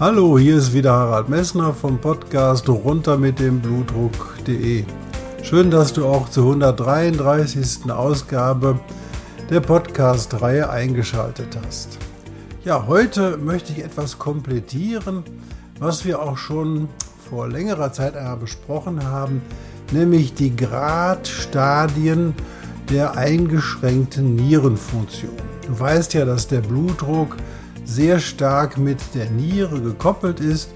Hallo, hier ist wieder Harald Messner vom Podcast runter mit dem Blutdruck.de. Schön, dass du auch zur 133. Ausgabe der Podcast-Reihe eingeschaltet hast. Ja, heute möchte ich etwas komplettieren, was wir auch schon vor längerer Zeit besprochen haben, nämlich die Gradstadien der eingeschränkten Nierenfunktion. Du weißt ja, dass der Blutdruck sehr stark mit der Niere gekoppelt ist.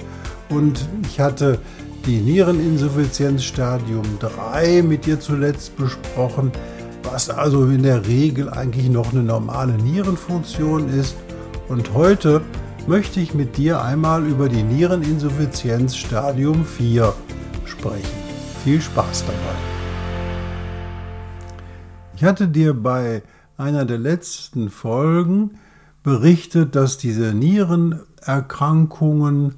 Und ich hatte die Niereninsuffizienz Stadium 3 mit dir zuletzt besprochen, was also in der Regel eigentlich noch eine normale Nierenfunktion ist. Und heute möchte ich mit dir einmal über die Niereninsuffizienz Stadium 4 sprechen. Viel Spaß dabei. Ich hatte dir bei einer der letzten Folgen berichtet, dass diese Nierenerkrankungen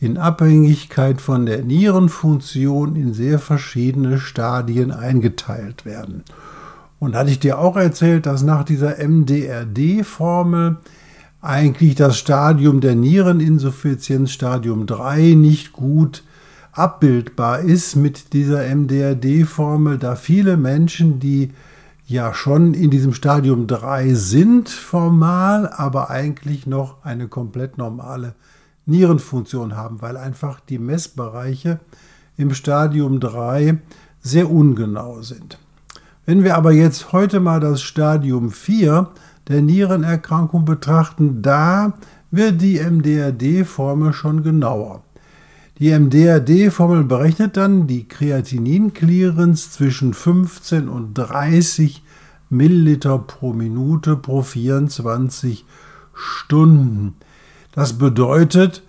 in Abhängigkeit von der Nierenfunktion in sehr verschiedene Stadien eingeteilt werden. Und hatte ich dir auch erzählt, dass nach dieser MDRD-Formel eigentlich das Stadium der Niereninsuffizienz Stadium 3 nicht gut abbildbar ist mit dieser MDRD-Formel, da viele Menschen, die ja schon in diesem Stadium 3 sind formal, aber eigentlich noch eine komplett normale Nierenfunktion haben, weil einfach die Messbereiche im Stadium 3 sehr ungenau sind. Wenn wir aber jetzt heute mal das Stadium 4 der Nierenerkrankung betrachten, da wird die MDRD-Formel schon genauer. Die MDRD-Formel berechnet dann die Kreatinin-Clearance zwischen 15 und 30 Milliliter pro Minute pro 24 Stunden. Das bedeutet,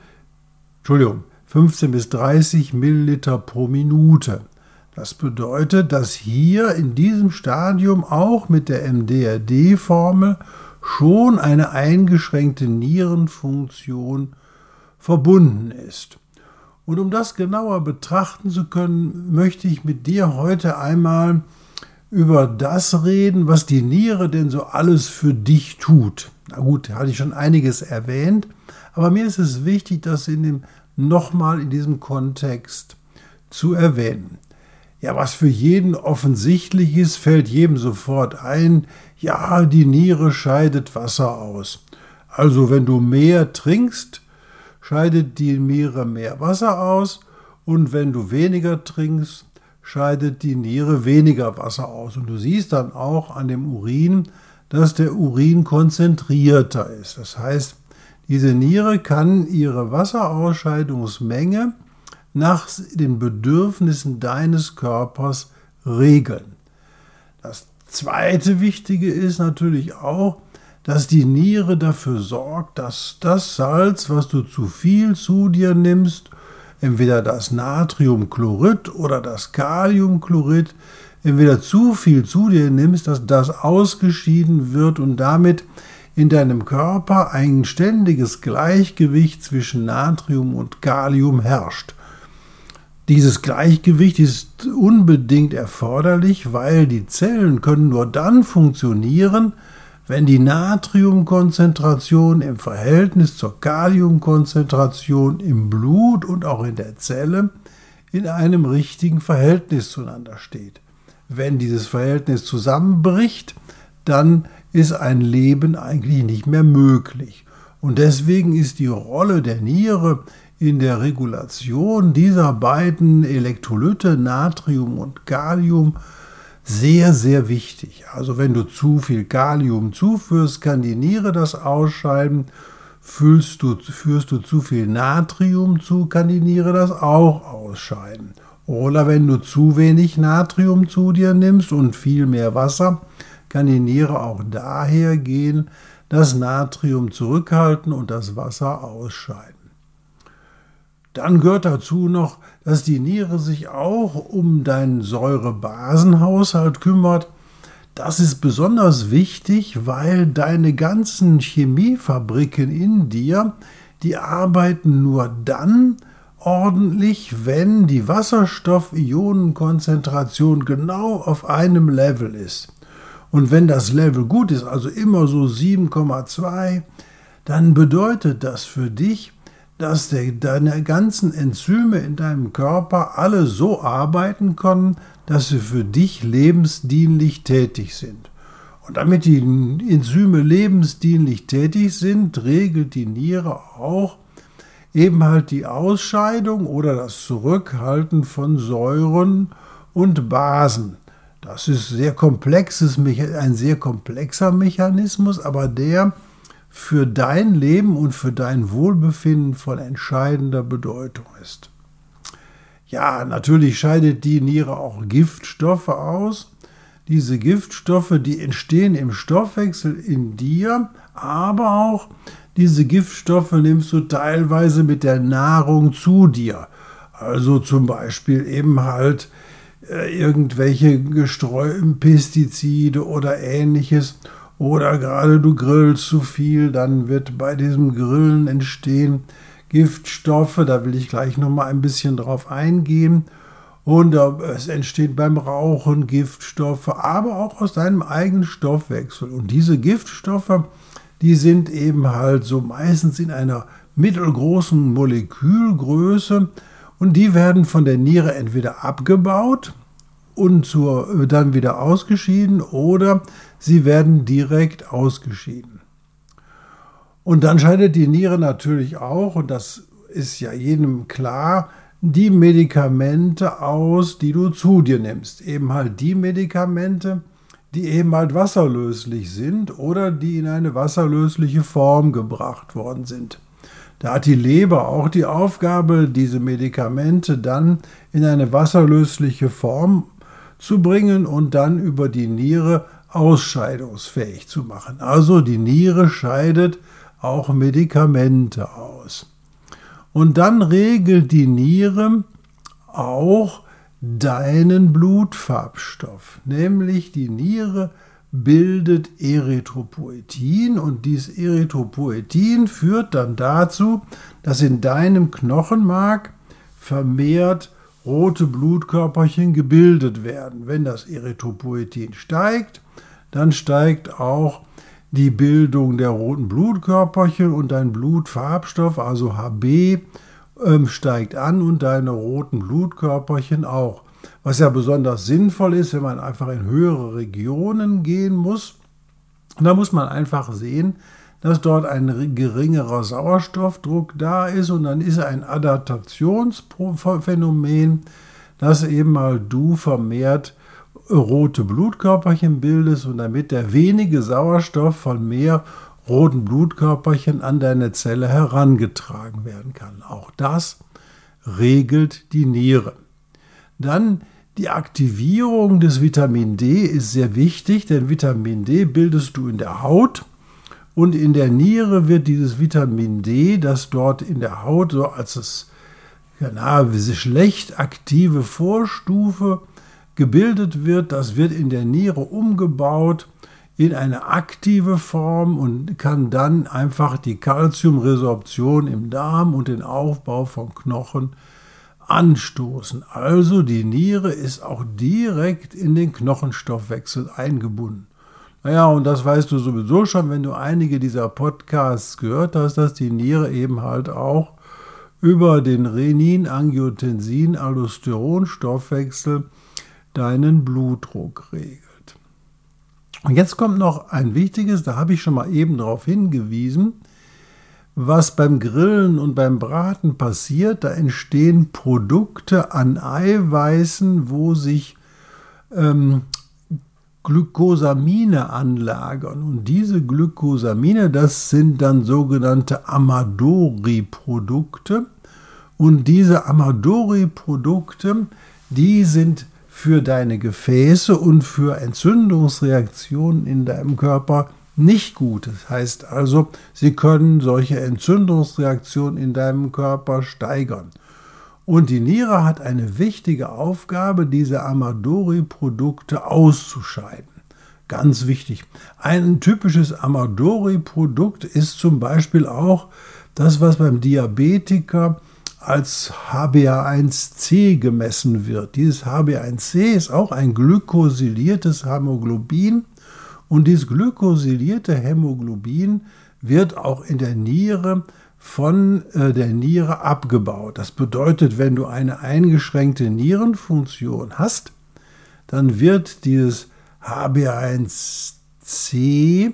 Entschuldigung, 15 bis 30 Milliliter pro Minute. Das bedeutet, dass hier in diesem Stadium auch mit der MDRD-Formel schon eine eingeschränkte Nierenfunktion verbunden ist. Und um das genauer betrachten zu können, möchte ich mit dir heute einmal über das reden, was die Niere denn so alles für dich tut. Na gut, hatte ich schon einiges erwähnt, aber mir ist es wichtig, das in dem nochmal in diesem Kontext zu erwähnen. Ja, was für jeden offensichtlich ist, fällt jedem sofort ein, ja, die Niere scheidet Wasser aus. Also wenn du mehr trinkst, scheidet die Niere mehr Wasser aus und wenn du weniger trinkst, scheidet die Niere weniger Wasser aus. Und du siehst dann auch an dem Urin, dass der Urin konzentrierter ist. Das heißt, diese Niere kann ihre Wasserausscheidungsmenge nach den Bedürfnissen deines Körpers regeln. Das zweite Wichtige ist natürlich auch, dass die Niere dafür sorgt, dass das Salz, was du zu viel zu dir nimmst, entweder das Natriumchlorid oder das Kaliumchlorid, entweder zu viel zu dir nimmst, dass das ausgeschieden wird und damit in deinem Körper ein ständiges Gleichgewicht zwischen Natrium und Kalium herrscht. Dieses Gleichgewicht ist unbedingt erforderlich, weil die Zellen können nur dann funktionieren, wenn die Natriumkonzentration im Verhältnis zur Kaliumkonzentration im Blut und auch in der Zelle in einem richtigen Verhältnis zueinander steht. Wenn dieses Verhältnis zusammenbricht, dann ist ein Leben eigentlich nicht mehr möglich. Und deswegen ist die Rolle der Niere in der Regulation dieser beiden Elektrolyte, Natrium und Kalium, sehr, sehr wichtig. Also wenn du zu viel Kalium zuführst, kann die Niere das ausscheiden. Fühlst du, führst du zu viel Natrium zu, kann die Niere das auch ausscheiden. Oder wenn du zu wenig Natrium zu dir nimmst und viel mehr Wasser, kann die Niere auch daher gehen, das Natrium zurückhalten und das Wasser ausscheiden. Dann gehört dazu noch, dass die Niere sich auch um deinen Säurebasenhaushalt kümmert. Das ist besonders wichtig, weil deine ganzen Chemiefabriken in dir, die arbeiten nur dann ordentlich, wenn die Wasserstoff-Ionenkonzentration genau auf einem Level ist. Und wenn das Level gut ist, also immer so 7,2, dann bedeutet das für dich, dass deine ganzen Enzyme in deinem Körper alle so arbeiten können, dass sie für dich lebensdienlich tätig sind. Und damit die Enzyme lebensdienlich tätig sind, regelt die Niere auch eben halt die Ausscheidung oder das Zurückhalten von Säuren und Basen. Das ist sehr komplexes, ein sehr komplexer Mechanismus, aber der für dein Leben und für dein Wohlbefinden von entscheidender Bedeutung ist. Ja, natürlich scheidet die Niere auch Giftstoffe aus. Diese Giftstoffe, die entstehen im Stoffwechsel in dir, aber auch diese Giftstoffe nimmst du teilweise mit der Nahrung zu dir. Also zum Beispiel eben halt äh, irgendwelche gestreuten Pestizide oder ähnliches oder gerade du grillst zu viel, dann wird bei diesem Grillen entstehen Giftstoffe, da will ich gleich noch mal ein bisschen drauf eingehen. Und es entsteht beim Rauchen Giftstoffe, aber auch aus deinem eigenen Stoffwechsel. Und diese Giftstoffe, die sind eben halt so meistens in einer mittelgroßen Molekülgröße und die werden von der Niere entweder abgebaut und zur, dann wieder ausgeschieden oder sie werden direkt ausgeschieden. Und dann scheidet die Niere natürlich auch, und das ist ja jedem klar, die Medikamente aus, die du zu dir nimmst. Eben halt die Medikamente, die eben halt wasserlöslich sind oder die in eine wasserlösliche Form gebracht worden sind. Da hat die Leber auch die Aufgabe, diese Medikamente dann in eine wasserlösliche Form zu bringen und dann über die Niere ausscheidungsfähig zu machen. Also die Niere scheidet auch Medikamente aus. Und dann regelt die Niere auch deinen Blutfarbstoff, nämlich die Niere bildet Erythropoetin und dieses Erythropoetin führt dann dazu, dass in deinem Knochenmark vermehrt rote Blutkörperchen gebildet werden. Wenn das Erythropoetin steigt, dann steigt auch die Bildung der roten Blutkörperchen und dein Blutfarbstoff, also HB, ähm, steigt an und deine roten Blutkörperchen auch. Was ja besonders sinnvoll ist, wenn man einfach in höhere Regionen gehen muss. Da muss man einfach sehen, dass dort ein geringerer Sauerstoffdruck da ist und dann ist ein Adaptationsphänomen, dass eben mal du vermehrt rote Blutkörperchen bildest und damit der wenige Sauerstoff von mehr roten Blutkörperchen an deine Zelle herangetragen werden kann. Auch das regelt die Niere. Dann die Aktivierung des Vitamin D ist sehr wichtig, denn Vitamin D bildest du in der Haut und in der Niere wird dieses Vitamin D, das dort in der Haut so als das ja, schlecht aktive Vorstufe gebildet wird, das wird in der Niere umgebaut in eine aktive Form und kann dann einfach die Kalziumresorption im Darm und den Aufbau von Knochen anstoßen. Also die Niere ist auch direkt in den Knochenstoffwechsel eingebunden. Naja, und das weißt du sowieso schon, wenn du einige dieser Podcasts gehört hast, dass die Niere eben halt auch über den Renin-Angiotensin-Aldosteron-Stoffwechsel deinen Blutdruck regelt. Und jetzt kommt noch ein wichtiges, da habe ich schon mal eben darauf hingewiesen, was beim Grillen und beim Braten passiert. Da entstehen Produkte an Eiweißen, wo sich ähm, Glykosamine anlagern. Und diese Glykosamine, das sind dann sogenannte Amadori-Produkte. Und diese Amadori-Produkte, die sind für deine Gefäße und für Entzündungsreaktionen in deinem Körper nicht gut. Das heißt also, sie können solche Entzündungsreaktionen in deinem Körper steigern. Und die Niere hat eine wichtige Aufgabe, diese Amadori-Produkte auszuscheiden. Ganz wichtig. Ein typisches Amadori-Produkt ist zum Beispiel auch das, was beim Diabetiker als HbA1c gemessen wird. Dieses HbA1c ist auch ein glykosyliertes Hämoglobin und dieses glykosilierte Hämoglobin wird auch in der Niere von äh, der Niere abgebaut. Das bedeutet, wenn du eine eingeschränkte Nierenfunktion hast, dann wird dieses HbA1c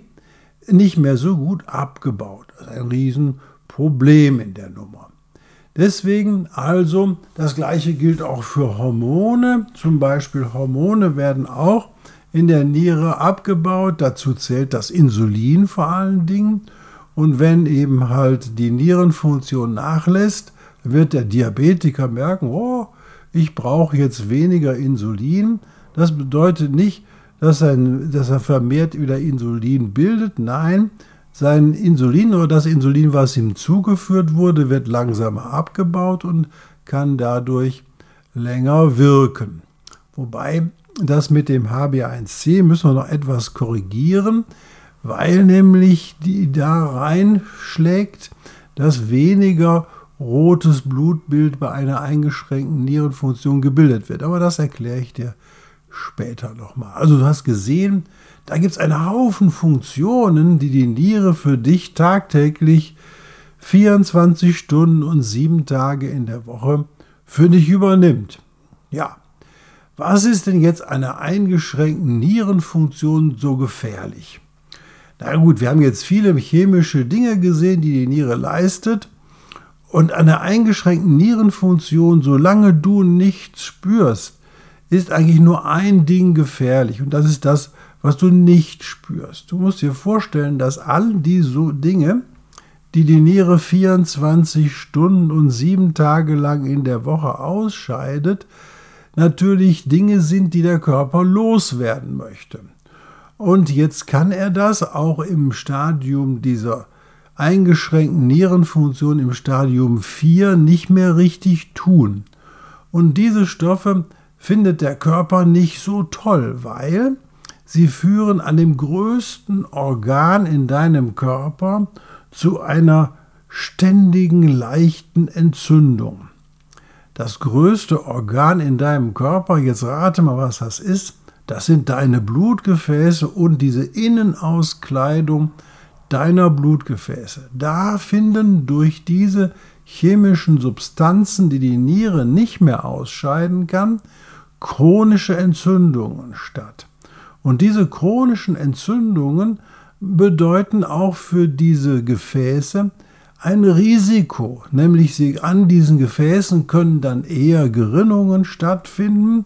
nicht mehr so gut abgebaut. Das ist ein Riesenproblem in der Nummer. Deswegen also, das gleiche gilt auch für Hormone. Zum Beispiel Hormone werden auch in der Niere abgebaut. Dazu zählt das Insulin vor allen Dingen. Und wenn eben halt die Nierenfunktion nachlässt, wird der Diabetiker merken, oh, ich brauche jetzt weniger Insulin. Das bedeutet nicht, dass, ein, dass er vermehrt wieder Insulin bildet. Nein, sein Insulin oder das Insulin, was ihm zugeführt wurde, wird langsamer abgebaut und kann dadurch länger wirken. Wobei das mit dem HbA1c müssen wir noch etwas korrigieren, weil nämlich die da reinschlägt, dass weniger rotes Blutbild bei einer eingeschränkten Nierenfunktion gebildet wird. Aber das erkläre ich dir später nochmal. Also du hast gesehen, da gibt es einen Haufen Funktionen, die die Niere für dich tagtäglich 24 Stunden und 7 Tage in der Woche für dich übernimmt. Ja, was ist denn jetzt einer eingeschränkten Nierenfunktion so gefährlich? Na gut, wir haben jetzt viele chemische Dinge gesehen, die die Niere leistet. Und an der eingeschränkten Nierenfunktion, solange du nichts spürst, ist eigentlich nur ein Ding gefährlich und das ist das, was du nicht spürst. Du musst dir vorstellen, dass all diese Dinge, die die Niere 24 Stunden und sieben Tage lang in der Woche ausscheidet, natürlich Dinge sind, die der Körper loswerden möchte. Und jetzt kann er das auch im Stadium dieser eingeschränkten Nierenfunktion im Stadium 4 nicht mehr richtig tun. Und diese Stoffe findet der Körper nicht so toll, weil sie führen an dem größten Organ in deinem Körper zu einer ständigen leichten Entzündung. Das größte Organ in deinem Körper, jetzt rate mal, was das ist, das sind deine Blutgefäße und diese Innenauskleidung deiner Blutgefäße. Da finden durch diese chemischen Substanzen, die die Niere nicht mehr ausscheiden kann, chronische Entzündungen statt. Und diese chronischen Entzündungen bedeuten auch für diese Gefäße ein Risiko, nämlich sie an diesen Gefäßen können dann eher Gerinnungen stattfinden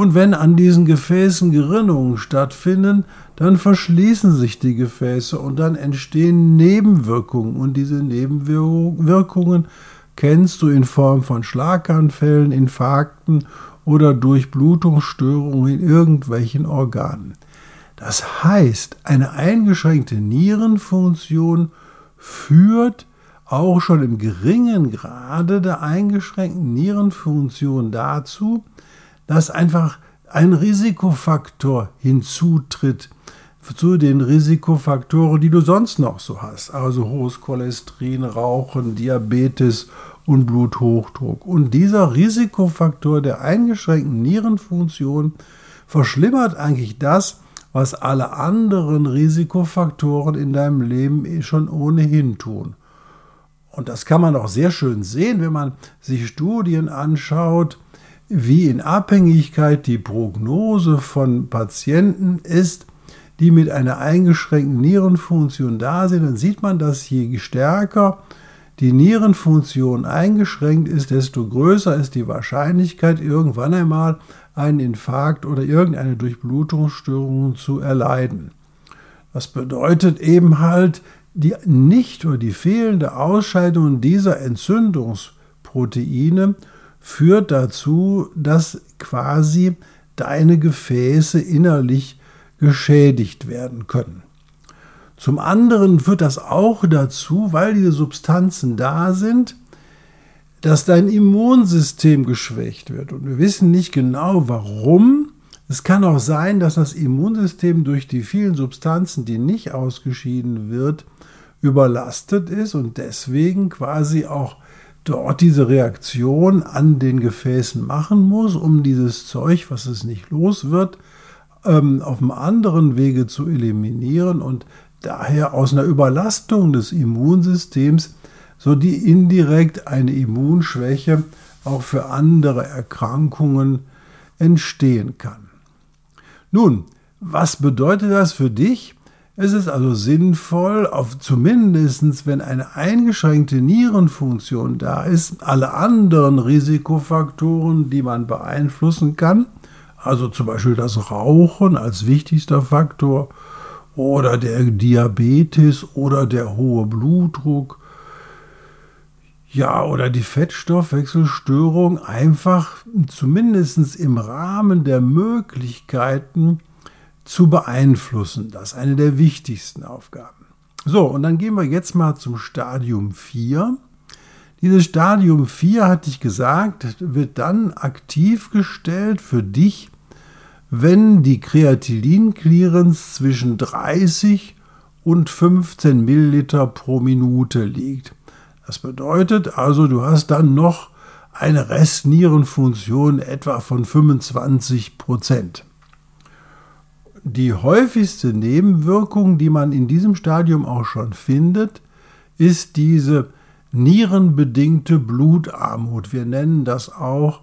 und wenn an diesen Gefäßen Gerinnungen stattfinden, dann verschließen sich die Gefäße und dann entstehen Nebenwirkungen und diese Nebenwirkungen kennst du in Form von Schlaganfällen, Infarkten oder durch Blutungsstörungen in irgendwelchen Organen. Das heißt, eine eingeschränkte Nierenfunktion führt auch schon im geringen Grade der eingeschränkten Nierenfunktion dazu, dass einfach ein Risikofaktor hinzutritt zu den Risikofaktoren, die du sonst noch so hast. Also hohes Cholesterin, Rauchen, Diabetes und Bluthochdruck. Und dieser Risikofaktor der eingeschränkten Nierenfunktion verschlimmert eigentlich das, was alle anderen Risikofaktoren in deinem Leben schon ohnehin tun. Und das kann man auch sehr schön sehen, wenn man sich Studien anschaut, wie in Abhängigkeit die Prognose von Patienten ist, die mit einer eingeschränkten Nierenfunktion da sind. Dann sieht man, dass je stärker die Nierenfunktion eingeschränkt ist, desto größer ist die Wahrscheinlichkeit, irgendwann einmal einen Infarkt oder irgendeine Durchblutungsstörung zu erleiden. Das bedeutet eben halt, die nicht oder die fehlende Ausscheidung dieser Entzündungsproteine führt dazu, dass quasi deine Gefäße innerlich geschädigt werden können. Zum anderen führt das auch dazu, weil diese Substanzen da sind, dass dein Immunsystem geschwächt wird. Und wir wissen nicht genau warum. Es kann auch sein, dass das Immunsystem durch die vielen Substanzen, die nicht ausgeschieden wird, überlastet ist und deswegen quasi auch dort diese Reaktion an den Gefäßen machen muss, um dieses Zeug, was es nicht los wird, ähm, auf einem anderen Wege zu eliminieren und daher aus einer Überlastung des Immunsystems so die indirekt eine Immunschwäche auch für andere Erkrankungen entstehen kann. Nun, was bedeutet das für dich? Es ist also sinnvoll, auf zumindest wenn eine eingeschränkte Nierenfunktion da ist, alle anderen Risikofaktoren, die man beeinflussen kann, also zum Beispiel das Rauchen als wichtigster Faktor oder der Diabetes oder der hohe Blutdruck ja, oder die Fettstoffwechselstörung einfach zumindest im Rahmen der Möglichkeiten zu beeinflussen. Das ist eine der wichtigsten Aufgaben. So, und dann gehen wir jetzt mal zum Stadium 4. Dieses Stadium 4, hatte ich gesagt, wird dann aktiv gestellt für dich, wenn die Kreatinin-Clearance zwischen 30 und 15 Milliliter pro Minute liegt. Das bedeutet also, du hast dann noch eine Restnierenfunktion etwa von 25 Prozent. Die häufigste Nebenwirkung, die man in diesem Stadium auch schon findet, ist diese nierenbedingte Blutarmut. Wir nennen das auch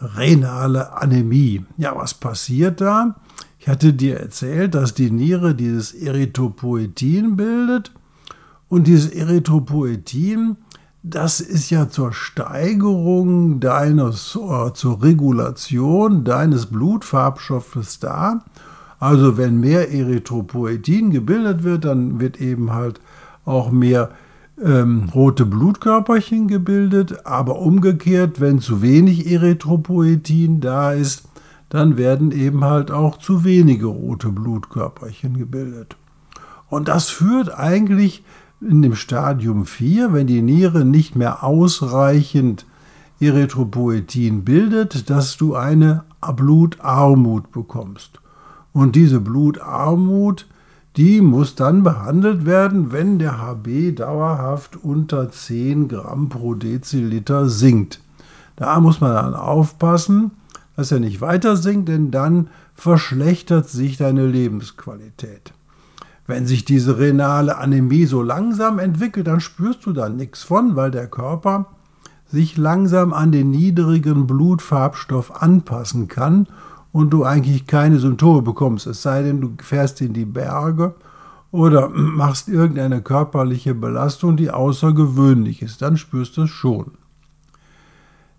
renale Anämie. Ja, was passiert da? Ich hatte dir erzählt, dass die Niere dieses Erythropoetin bildet und dieses Erythropoetin, das ist ja zur Steigerung deines, äh, zur Regulation deines Blutfarbstoffes da. Also wenn mehr Erythropoetin gebildet wird, dann wird eben halt auch mehr ähm, rote Blutkörperchen gebildet. Aber umgekehrt, wenn zu wenig Erythropoetin da ist, dann werden eben halt auch zu wenige rote Blutkörperchen gebildet. Und das führt eigentlich in dem Stadium 4, wenn die Niere nicht mehr ausreichend Erythropoetin bildet, dass du eine Blutarmut bekommst. Und diese Blutarmut, die muss dann behandelt werden, wenn der HB dauerhaft unter 10 Gramm pro Deziliter sinkt. Da muss man dann aufpassen, dass er nicht weiter sinkt, denn dann verschlechtert sich deine Lebensqualität. Wenn sich diese renale Anämie so langsam entwickelt, dann spürst du da nichts von, weil der Körper sich langsam an den niedrigen Blutfarbstoff anpassen kann und du eigentlich keine Symptome bekommst. Es sei denn, du fährst in die Berge oder machst irgendeine körperliche Belastung, die außergewöhnlich ist. Dann spürst du es schon.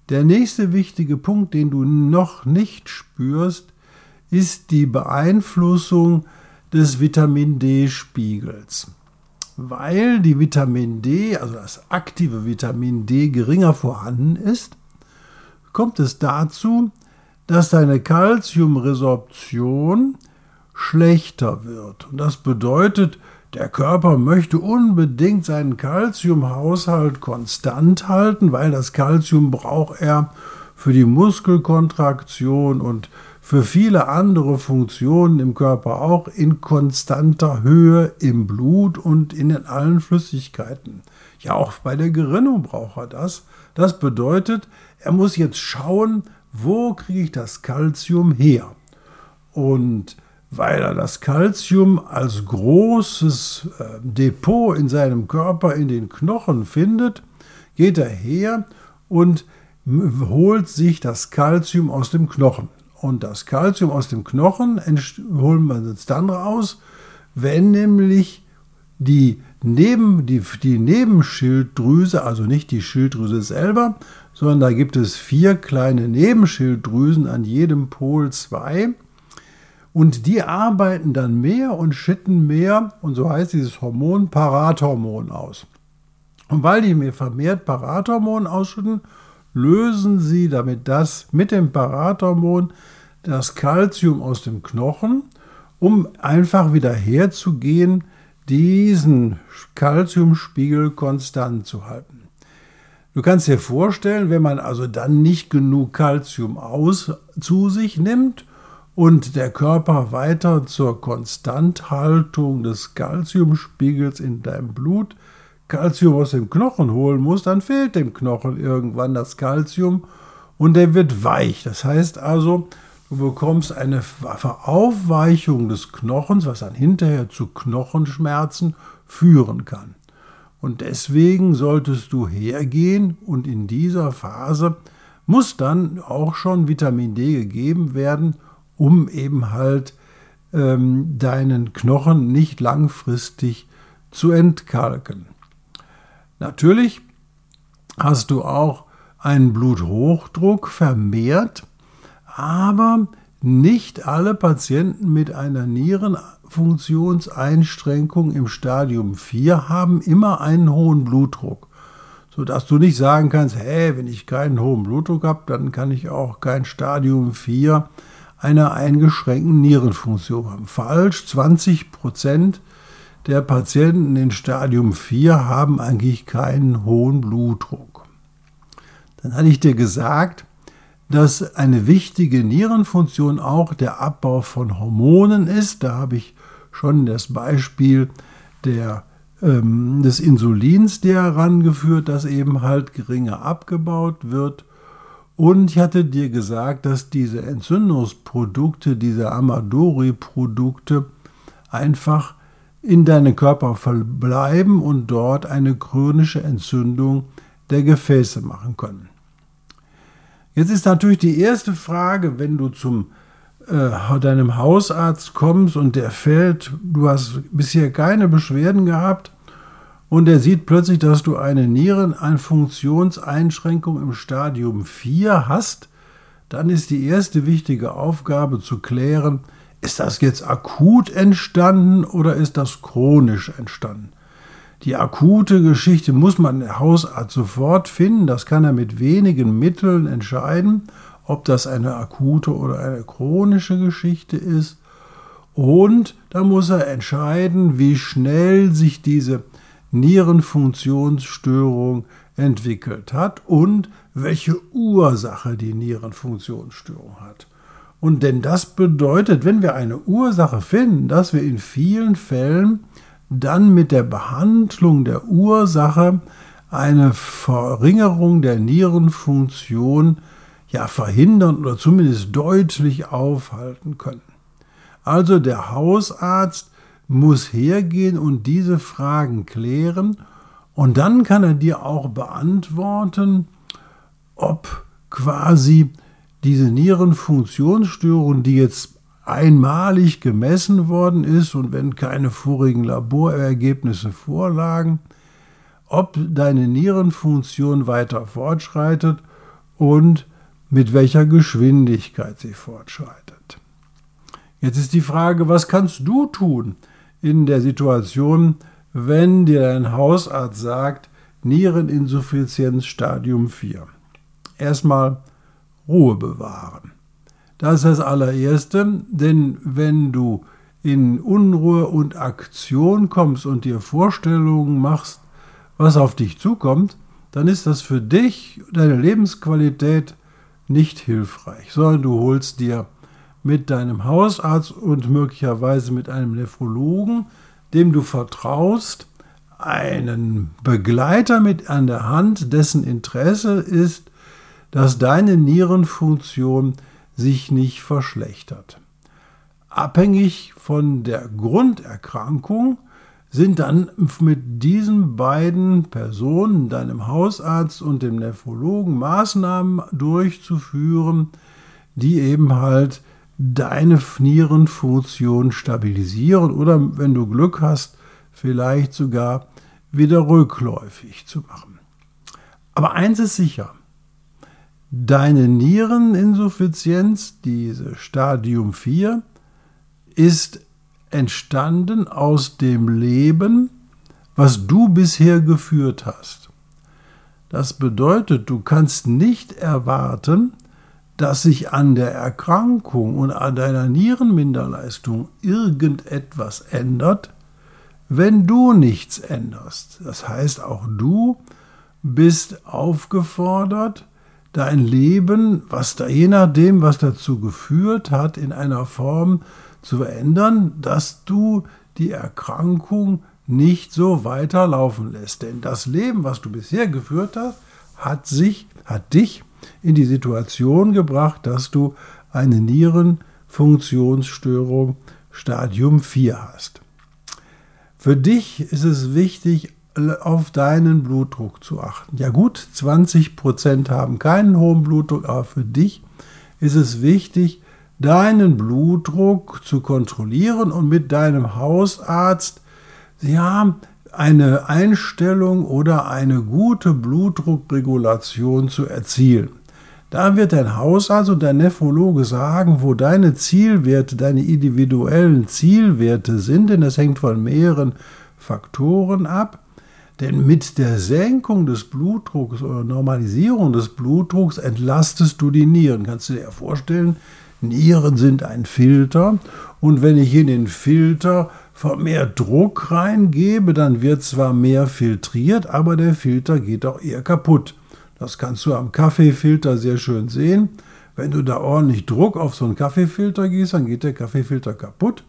Der nächste wichtige Punkt, den du noch nicht spürst, ist die Beeinflussung des Vitamin D-Spiegels. Weil die Vitamin D, also das aktive Vitamin D, geringer vorhanden ist, kommt es dazu, dass deine Kalziumresorption schlechter wird. Und das bedeutet, der Körper möchte unbedingt seinen Kalziumhaushalt konstant halten, weil das Kalzium braucht er für die Muskelkontraktion und für viele andere Funktionen im Körper auch in konstanter Höhe im Blut und in allen Flüssigkeiten. Ja, auch bei der Gerinnung braucht er das. Das bedeutet, er muss jetzt schauen, wo kriege ich das Kalzium her? Und weil er das Kalzium als großes äh, Depot in seinem Körper in den Knochen findet, geht er her und holt sich das Kalzium aus dem Knochen. Und das Kalzium aus dem Knochen holen wir uns dann raus, wenn nämlich die, Neben, die, die Nebenschilddrüse, also nicht die Schilddrüse selber, sondern da gibt es vier kleine Nebenschilddrüsen an jedem Pol zwei. Und die arbeiten dann mehr und schütten mehr, und so heißt dieses Hormon Parathormon aus. Und weil die mir vermehrt Parathormon ausschütten, lösen sie damit das mit dem Parathormon das Kalzium aus dem Knochen, um einfach wieder herzugehen, diesen Kalziumspiegel konstant zu halten. Du kannst dir vorstellen, wenn man also dann nicht genug Kalzium aus zu sich nimmt und der Körper weiter zur Konstanthaltung des Kalziumspiegels in deinem Blut Kalzium aus dem Knochen holen muss, dann fehlt dem Knochen irgendwann das Kalzium und der wird weich. Das heißt also, du bekommst eine Aufweichung des Knochens, was dann hinterher zu Knochenschmerzen führen kann. Und deswegen solltest du hergehen und in dieser Phase muss dann auch schon Vitamin D gegeben werden, um eben halt ähm, deinen Knochen nicht langfristig zu entkalken. Natürlich hast du auch einen Bluthochdruck vermehrt, aber nicht alle Patienten mit einer Nierenfunktionseinschränkung im Stadium 4 haben immer einen hohen Blutdruck, sodass du nicht sagen kannst, hey, wenn ich keinen hohen Blutdruck habe, dann kann ich auch kein Stadium 4 einer eingeschränkten Nierenfunktion haben. Falsch, 20 Prozent der Patienten in Stadium 4 haben eigentlich keinen hohen Blutdruck. Dann hatte ich dir gesagt, dass eine wichtige Nierenfunktion auch der Abbau von Hormonen ist. Da habe ich schon das Beispiel der, ähm, des Insulins dir herangeführt, dass eben halt geringer abgebaut wird. Und ich hatte dir gesagt, dass diese Entzündungsprodukte, diese Amadori-Produkte einfach in deinem Körper verbleiben und dort eine chronische Entzündung der Gefäße machen können. Jetzt ist natürlich die erste Frage, wenn du zum äh, deinem Hausarzt kommst und der fällt, du hast bisher keine Beschwerden gehabt und er sieht plötzlich, dass du eine Nierenfunktionseinschränkung im Stadium 4 hast, dann ist die erste wichtige Aufgabe zu klären, ist das jetzt akut entstanden oder ist das chronisch entstanden? Die akute Geschichte muss man der Hausarzt sofort finden. Das kann er mit wenigen Mitteln entscheiden, ob das eine akute oder eine chronische Geschichte ist. Und da muss er entscheiden, wie schnell sich diese Nierenfunktionsstörung entwickelt hat und welche Ursache die Nierenfunktionsstörung hat. Und denn das bedeutet, wenn wir eine Ursache finden, dass wir in vielen Fällen dann mit der Behandlung der Ursache eine Verringerung der Nierenfunktion ja verhindern oder zumindest deutlich aufhalten können. Also der Hausarzt muss hergehen und diese Fragen klären und dann kann er dir auch beantworten, ob quasi diese Nierenfunktionsstörung, die jetzt einmalig gemessen worden ist und wenn keine vorigen Laborergebnisse vorlagen, ob deine Nierenfunktion weiter fortschreitet und mit welcher Geschwindigkeit sie fortschreitet. Jetzt ist die Frage, was kannst du tun in der Situation, wenn dir dein Hausarzt sagt, Niereninsuffizienz Stadium 4? Erstmal Ruhe bewahren. Das ist das allererste, denn wenn du in Unruhe und Aktion kommst und dir Vorstellungen machst, was auf dich zukommt, dann ist das für dich, deine Lebensqualität nicht hilfreich, sondern du holst dir mit deinem Hausarzt und möglicherweise mit einem Nephrologen, dem du vertraust, einen Begleiter mit an der Hand, dessen Interesse ist, dass deine Nierenfunktion sich nicht verschlechtert. Abhängig von der Grunderkrankung sind dann mit diesen beiden Personen, deinem Hausarzt und dem Nephrologen, Maßnahmen durchzuführen, die eben halt deine Nierenfunktion stabilisieren oder, wenn du Glück hast, vielleicht sogar wieder rückläufig zu machen. Aber eins ist sicher, Deine Niereninsuffizienz, diese Stadium 4, ist entstanden aus dem Leben, was du bisher geführt hast. Das bedeutet, du kannst nicht erwarten, dass sich an der Erkrankung und an deiner Nierenminderleistung irgendetwas ändert, wenn du nichts änderst. Das heißt, auch du bist aufgefordert, dein Leben, was da je nachdem, was dazu geführt hat, in einer Form zu verändern, dass du die Erkrankung nicht so weiterlaufen lässt. Denn das Leben, was du bisher geführt hast, hat sich, hat dich in die Situation gebracht, dass du eine Nierenfunktionsstörung Stadium 4 hast. Für dich ist es wichtig, auf deinen Blutdruck zu achten. Ja gut, 20 Prozent haben keinen hohen Blutdruck, aber für dich ist es wichtig, deinen Blutdruck zu kontrollieren und mit deinem Hausarzt ja, eine Einstellung oder eine gute Blutdruckregulation zu erzielen. Da wird dein Hausarzt und dein Nephrologe sagen, wo deine Zielwerte, deine individuellen Zielwerte sind, denn das hängt von mehreren Faktoren ab. Denn mit der Senkung des Blutdrucks oder Normalisierung des Blutdrucks entlastest du die Nieren. Kannst du dir vorstellen, Nieren sind ein Filter und wenn ich in den Filter vermehrt Druck reingebe, dann wird zwar mehr filtriert, aber der Filter geht auch eher kaputt. Das kannst du am Kaffeefilter sehr schön sehen. Wenn du da ordentlich Druck auf so einen Kaffeefilter gießt, dann geht der Kaffeefilter kaputt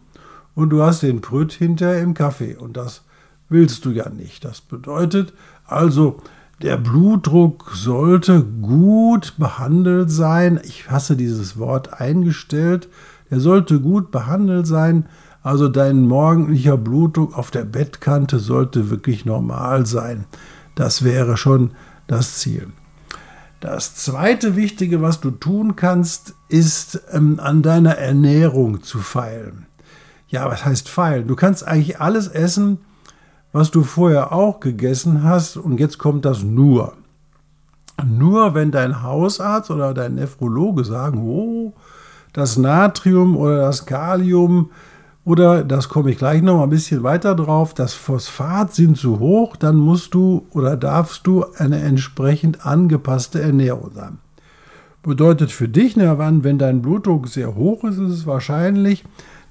und du hast den Prütt hinterher im Kaffee. Und das willst du ja nicht. Das bedeutet also, der Blutdruck sollte gut behandelt sein. Ich hasse dieses Wort eingestellt. Er sollte gut behandelt sein. Also dein morgendlicher Blutdruck auf der Bettkante sollte wirklich normal sein. Das wäre schon das Ziel. Das zweite Wichtige, was du tun kannst, ist ähm, an deiner Ernährung zu feilen. Ja, was heißt feilen? Du kannst eigentlich alles essen, was du vorher auch gegessen hast und jetzt kommt das nur. Nur wenn dein Hausarzt oder dein Nephrologe sagen, oh, das Natrium oder das Kalium oder das komme ich gleich noch mal ein bisschen weiter drauf, das Phosphat sind zu hoch, dann musst du oder darfst du eine entsprechend angepasste Ernährung haben. Bedeutet für dich, wenn dein Blutdruck sehr hoch ist, ist es wahrscheinlich,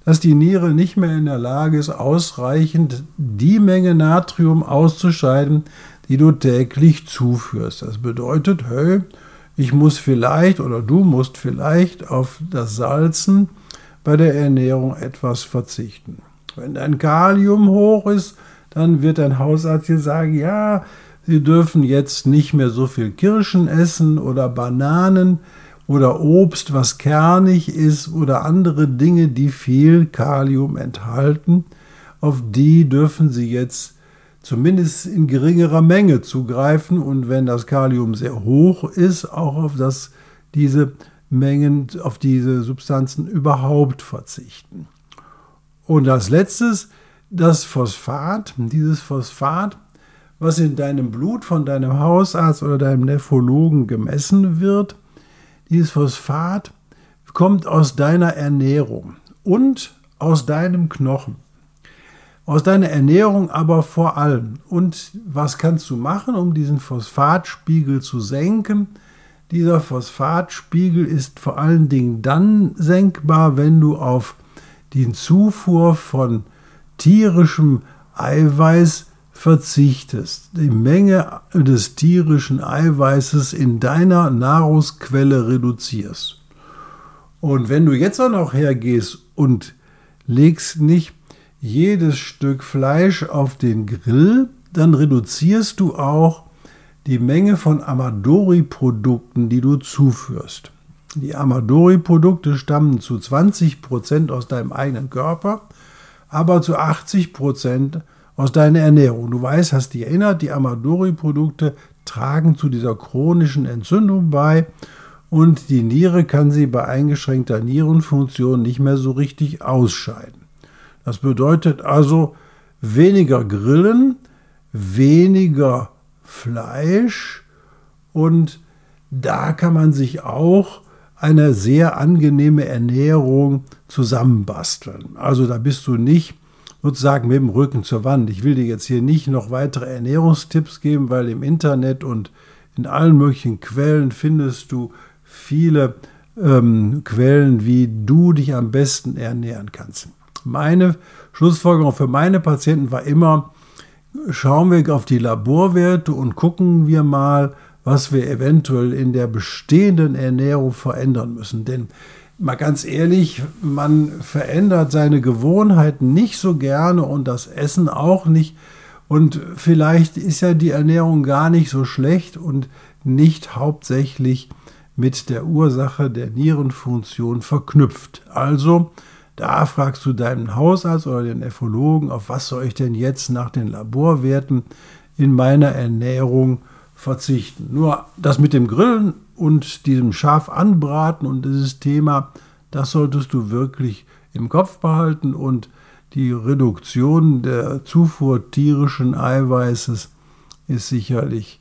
dass die Niere nicht mehr in der Lage ist, ausreichend die Menge Natrium auszuscheiden, die du täglich zuführst. Das bedeutet, hey, ich muss vielleicht oder du musst vielleicht auf das Salzen bei der Ernährung etwas verzichten. Wenn dein Kalium hoch ist, dann wird dein Hausarzt dir sagen, ja, Sie dürfen jetzt nicht mehr so viel Kirschen essen oder Bananen, oder Obst, was kernig ist oder andere Dinge, die viel Kalium enthalten, auf die dürfen Sie jetzt zumindest in geringerer Menge zugreifen und wenn das Kalium sehr hoch ist, auch auf das, diese Mengen, auf diese Substanzen überhaupt verzichten. Und als letztes das Phosphat, dieses Phosphat, was in deinem Blut von deinem Hausarzt oder deinem Nephrologen gemessen wird, dieses Phosphat kommt aus deiner Ernährung und aus deinem Knochen. Aus deiner Ernährung aber vor allem. Und was kannst du machen, um diesen Phosphatspiegel zu senken? Dieser Phosphatspiegel ist vor allen Dingen dann senkbar, wenn du auf die Zufuhr von tierischem Eiweiß verzichtest, die Menge des tierischen Eiweißes in deiner Nahrungsquelle reduzierst. Und wenn du jetzt auch noch hergehst und legst nicht jedes Stück Fleisch auf den Grill, dann reduzierst du auch die Menge von Amadori-Produkten, die du zuführst. Die Amadori-Produkte stammen zu 20% aus deinem eigenen Körper, aber zu 80% aus aus deiner Ernährung. Du weißt, hast dich erinnert, die Amadori-Produkte tragen zu dieser chronischen Entzündung bei und die Niere kann sie bei eingeschränkter Nierenfunktion nicht mehr so richtig ausscheiden. Das bedeutet also weniger Grillen, weniger Fleisch und da kann man sich auch eine sehr angenehme Ernährung zusammenbasteln. Also da bist du nicht sozusagen mit dem Rücken zur Wand. Ich will dir jetzt hier nicht noch weitere Ernährungstipps geben, weil im Internet und in allen möglichen Quellen findest du viele ähm, Quellen, wie du dich am besten ernähren kannst. Meine Schlussfolgerung für meine Patienten war immer, schauen wir auf die Laborwerte und gucken wir mal, was wir eventuell in der bestehenden Ernährung verändern müssen. Denn mal ganz ehrlich, man verändert seine Gewohnheiten nicht so gerne und das Essen auch nicht. Und vielleicht ist ja die Ernährung gar nicht so schlecht und nicht hauptsächlich mit der Ursache der Nierenfunktion verknüpft. Also, da fragst du deinen Hausarzt oder den Nephrologen, auf was soll ich denn jetzt nach den Laborwerten in meiner Ernährung verzichten. Nur das mit dem Grillen und diesem scharf anbraten und dieses Thema, das solltest du wirklich im Kopf behalten und die Reduktion der Zufuhr tierischen Eiweißes ist sicherlich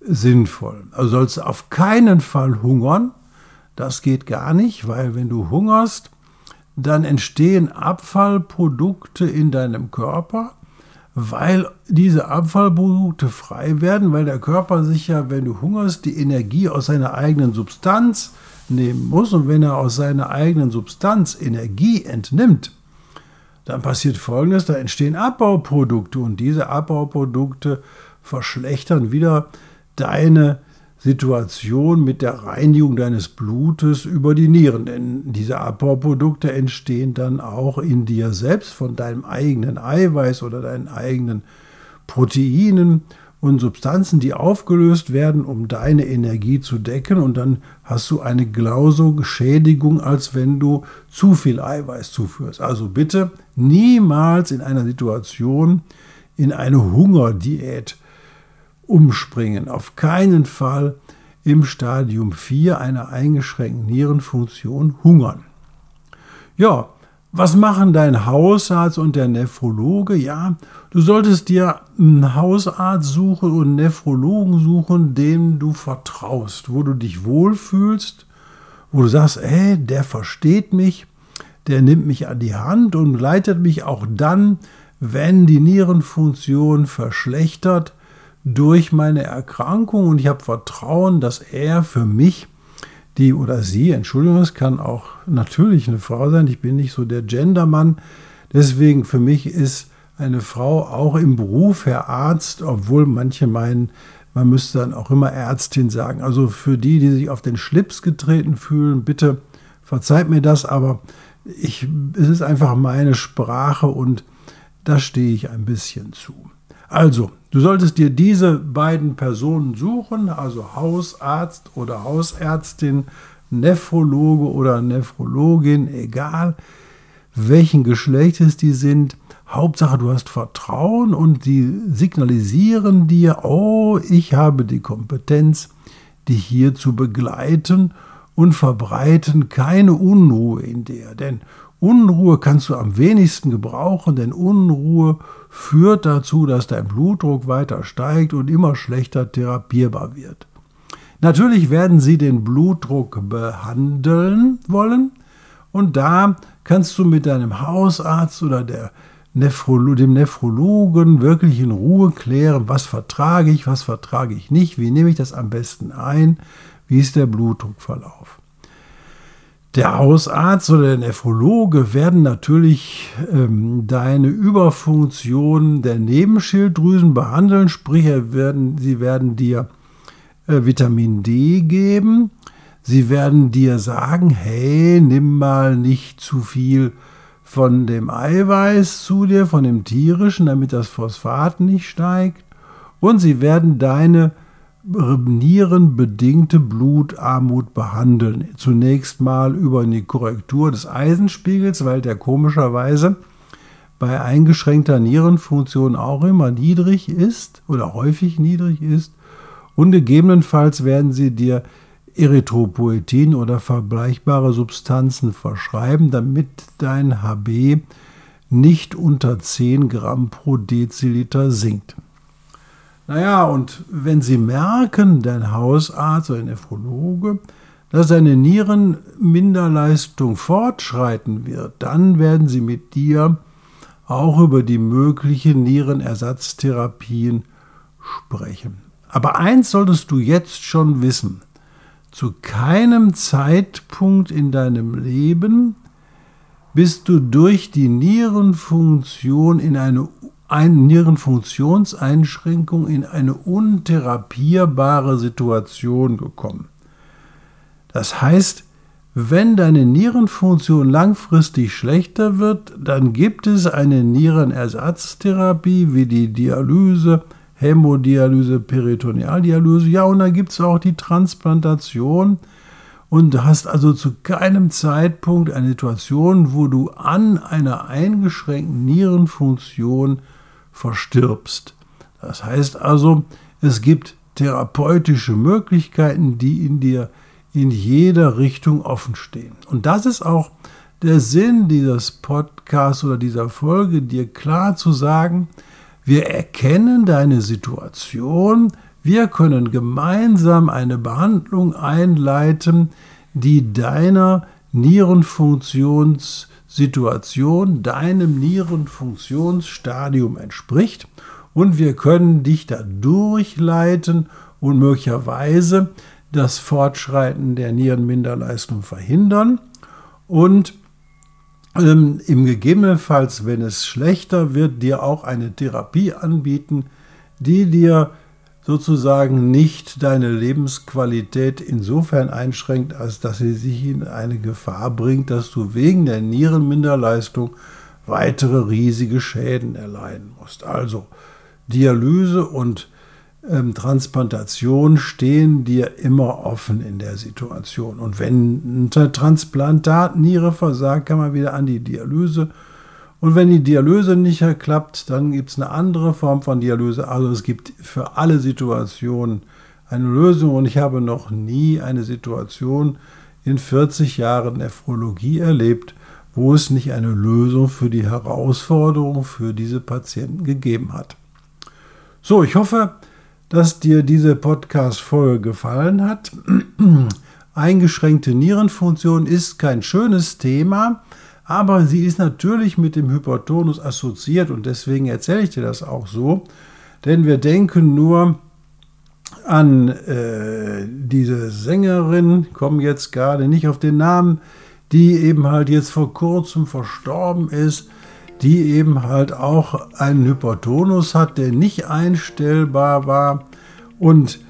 sinnvoll. Also sollst du auf keinen Fall hungern. Das geht gar nicht, weil wenn du hungerst, dann entstehen Abfallprodukte in deinem Körper, weil diese Abfallprodukte frei werden, weil der Körper sich ja, wenn du hungerst, die Energie aus seiner eigenen Substanz nehmen muss. Und wenn er aus seiner eigenen Substanz Energie entnimmt, dann passiert Folgendes, da entstehen Abbauprodukte und diese Abbauprodukte verschlechtern wieder deine Situation mit der Reinigung deines Blutes über die Nieren. Denn diese Abbauprodukte entstehen dann auch in dir selbst von deinem eigenen Eiweiß oder deinen eigenen Proteinen und Substanzen, die aufgelöst werden, um deine Energie zu decken. Und dann hast du eine genauso Schädigung, als wenn du zu viel Eiweiß zuführst. Also bitte niemals in einer Situation in eine Hungerdiät umspringen. Auf keinen Fall im Stadium 4 einer eingeschränkten Nierenfunktion hungern. Ja, was machen dein Hausarzt und der Nephrologe? Ja, du solltest dir einen Hausarzt suchen und einen Nephrologen suchen, dem du vertraust, wo du dich wohlfühlst, wo du sagst, ey, der versteht mich, der nimmt mich an die Hand und leitet mich auch dann, wenn die Nierenfunktion verschlechtert, durch meine Erkrankung und ich habe Vertrauen, dass er für mich die oder sie, Entschuldigung, es kann auch natürlich eine Frau sein, ich bin nicht so der Gendermann, deswegen für mich ist eine Frau auch im Beruf Herr Arzt, obwohl manche meinen, man müsste dann auch immer Ärztin sagen. Also für die, die sich auf den Schlips getreten fühlen, bitte verzeiht mir das, aber ich, es ist einfach meine Sprache und da stehe ich ein bisschen zu. Also, du solltest dir diese beiden Personen suchen, also Hausarzt oder Hausärztin, Nephrologe oder Nephrologin, egal welchen Geschlechtes die sind. Hauptsache, du hast Vertrauen und die signalisieren dir, oh, ich habe die Kompetenz, dich hier zu begleiten und verbreiten keine Unruhe in dir. Denn Unruhe kannst du am wenigsten gebrauchen, denn Unruhe führt dazu, dass dein Blutdruck weiter steigt und immer schlechter therapierbar wird. Natürlich werden sie den Blutdruck behandeln wollen und da kannst du mit deinem Hausarzt oder der Nephrolo dem Nephrologen wirklich in Ruhe klären, was vertrage ich, was vertrage ich nicht, wie nehme ich das am besten ein, wie ist der Blutdruckverlauf. Der Hausarzt oder der Nephrologe werden natürlich ähm, deine Überfunktion der Nebenschilddrüsen behandeln, sprich werden, sie werden dir äh, Vitamin D geben, sie werden dir sagen, hey, nimm mal nicht zu viel von dem Eiweiß zu dir, von dem tierischen, damit das Phosphat nicht steigt. Und sie werden deine nierenbedingte Blutarmut behandeln. Zunächst mal über eine Korrektur des Eisenspiegels, weil der komischerweise bei eingeschränkter Nierenfunktion auch immer niedrig ist oder häufig niedrig ist. Und gegebenenfalls werden sie dir Erythropoetin oder vergleichbare Substanzen verschreiben, damit dein HB nicht unter 10 Gramm pro Deziliter sinkt. Naja, und wenn Sie merken, dein Hausarzt oder Nephrologe, dass seine Nierenminderleistung fortschreiten wird, dann werden Sie mit dir auch über die möglichen Nierenersatztherapien sprechen. Aber eins solltest du jetzt schon wissen. Zu keinem Zeitpunkt in deinem Leben bist du durch die Nierenfunktion in eine Nierenfunktionseinschränkung in eine untherapierbare Situation gekommen. Das heißt, wenn deine Nierenfunktion langfristig schlechter wird, dann gibt es eine Nierenersatztherapie wie die Dialyse, Hämodialyse, Peritonealdialyse, ja, und dann gibt es auch die Transplantation. Und du hast also zu keinem Zeitpunkt eine Situation, wo du an einer eingeschränkten Nierenfunktion verstirbst. Das heißt also, es gibt therapeutische Möglichkeiten, die in dir in jeder Richtung offen stehen. Und das ist auch der Sinn dieses Podcasts oder dieser Folge, dir klar zu sagen, wir erkennen deine Situation, wir können gemeinsam eine Behandlung einleiten, die deiner Nierenfunktionssituation, deinem Nierenfunktionsstadium entspricht und wir können dich da durchleiten und möglicherweise das Fortschreiten der Nierenminderleistung verhindern und ähm, im gegebenenfalls, wenn es schlechter wird, dir auch eine Therapie anbieten, die dir sozusagen nicht deine Lebensqualität insofern einschränkt, als dass sie sich in eine Gefahr bringt, dass du wegen der Nierenminderleistung weitere riesige Schäden erleiden musst. Also Dialyse und ähm, Transplantation stehen dir immer offen in der Situation. Und wenn ein Transplantat Niere versagt, kann man wieder an die Dialyse. Und wenn die Dialyse nicht klappt, dann gibt es eine andere Form von Dialyse. Also es gibt für alle Situationen eine Lösung. Und ich habe noch nie eine Situation in 40 Jahren Nephrologie erlebt, wo es nicht eine Lösung für die Herausforderung für diese Patienten gegeben hat. So, ich hoffe, dass dir diese Podcast-Folge gefallen hat. Eingeschränkte Nierenfunktion ist kein schönes Thema, aber sie ist natürlich mit dem Hypertonus assoziiert und deswegen erzähle ich dir das auch so. Denn wir denken nur an äh, diese Sängerin, kommen jetzt gerade nicht auf den Namen, die eben halt jetzt vor kurzem verstorben ist die eben halt auch einen Hypertonus hat, der nicht einstellbar war. Und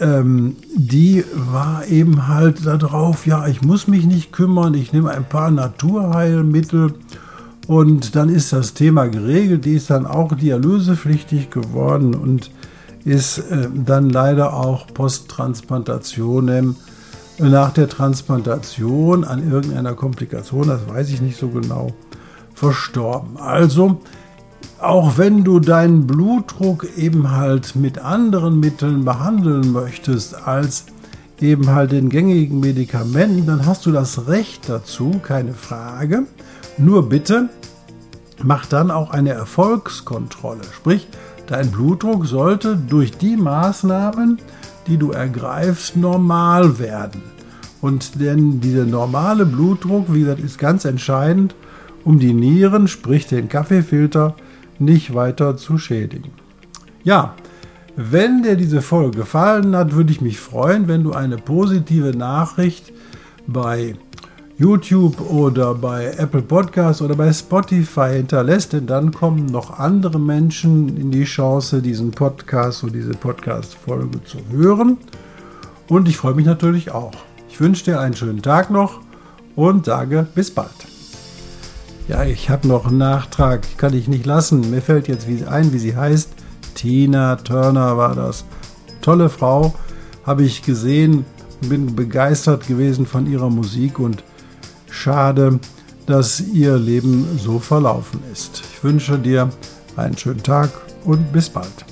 ähm, die war eben halt darauf, ja, ich muss mich nicht kümmern, ich nehme ein paar Naturheilmittel und dann ist das Thema geregelt. Die ist dann auch dialysepflichtig geworden und ist äh, dann leider auch Posttransplantation nach der Transplantation an irgendeiner Komplikation, das weiß ich nicht so genau, verstorben. Also, auch wenn du deinen Blutdruck eben halt mit anderen Mitteln behandeln möchtest als eben halt den gängigen Medikamenten, dann hast du das Recht dazu, keine Frage. Nur bitte mach dann auch eine Erfolgskontrolle. Sprich, dein Blutdruck sollte durch die Maßnahmen, die du ergreifst, normal werden. Und denn dieser normale Blutdruck, wie gesagt, ist ganz entscheidend um die Nieren, sprich den Kaffeefilter, nicht weiter zu schädigen. Ja, wenn dir diese Folge gefallen hat, würde ich mich freuen, wenn du eine positive Nachricht bei YouTube oder bei Apple Podcasts oder bei Spotify hinterlässt, denn dann kommen noch andere Menschen in die Chance, diesen Podcast oder diese Podcast-Folge zu hören. Und ich freue mich natürlich auch. Ich wünsche dir einen schönen Tag noch und sage bis bald. Ja, ich habe noch einen Nachtrag, kann ich nicht lassen. Mir fällt jetzt ein, wie sie heißt. Tina Turner war das. Tolle Frau, habe ich gesehen, bin begeistert gewesen von ihrer Musik und schade, dass ihr Leben so verlaufen ist. Ich wünsche dir einen schönen Tag und bis bald.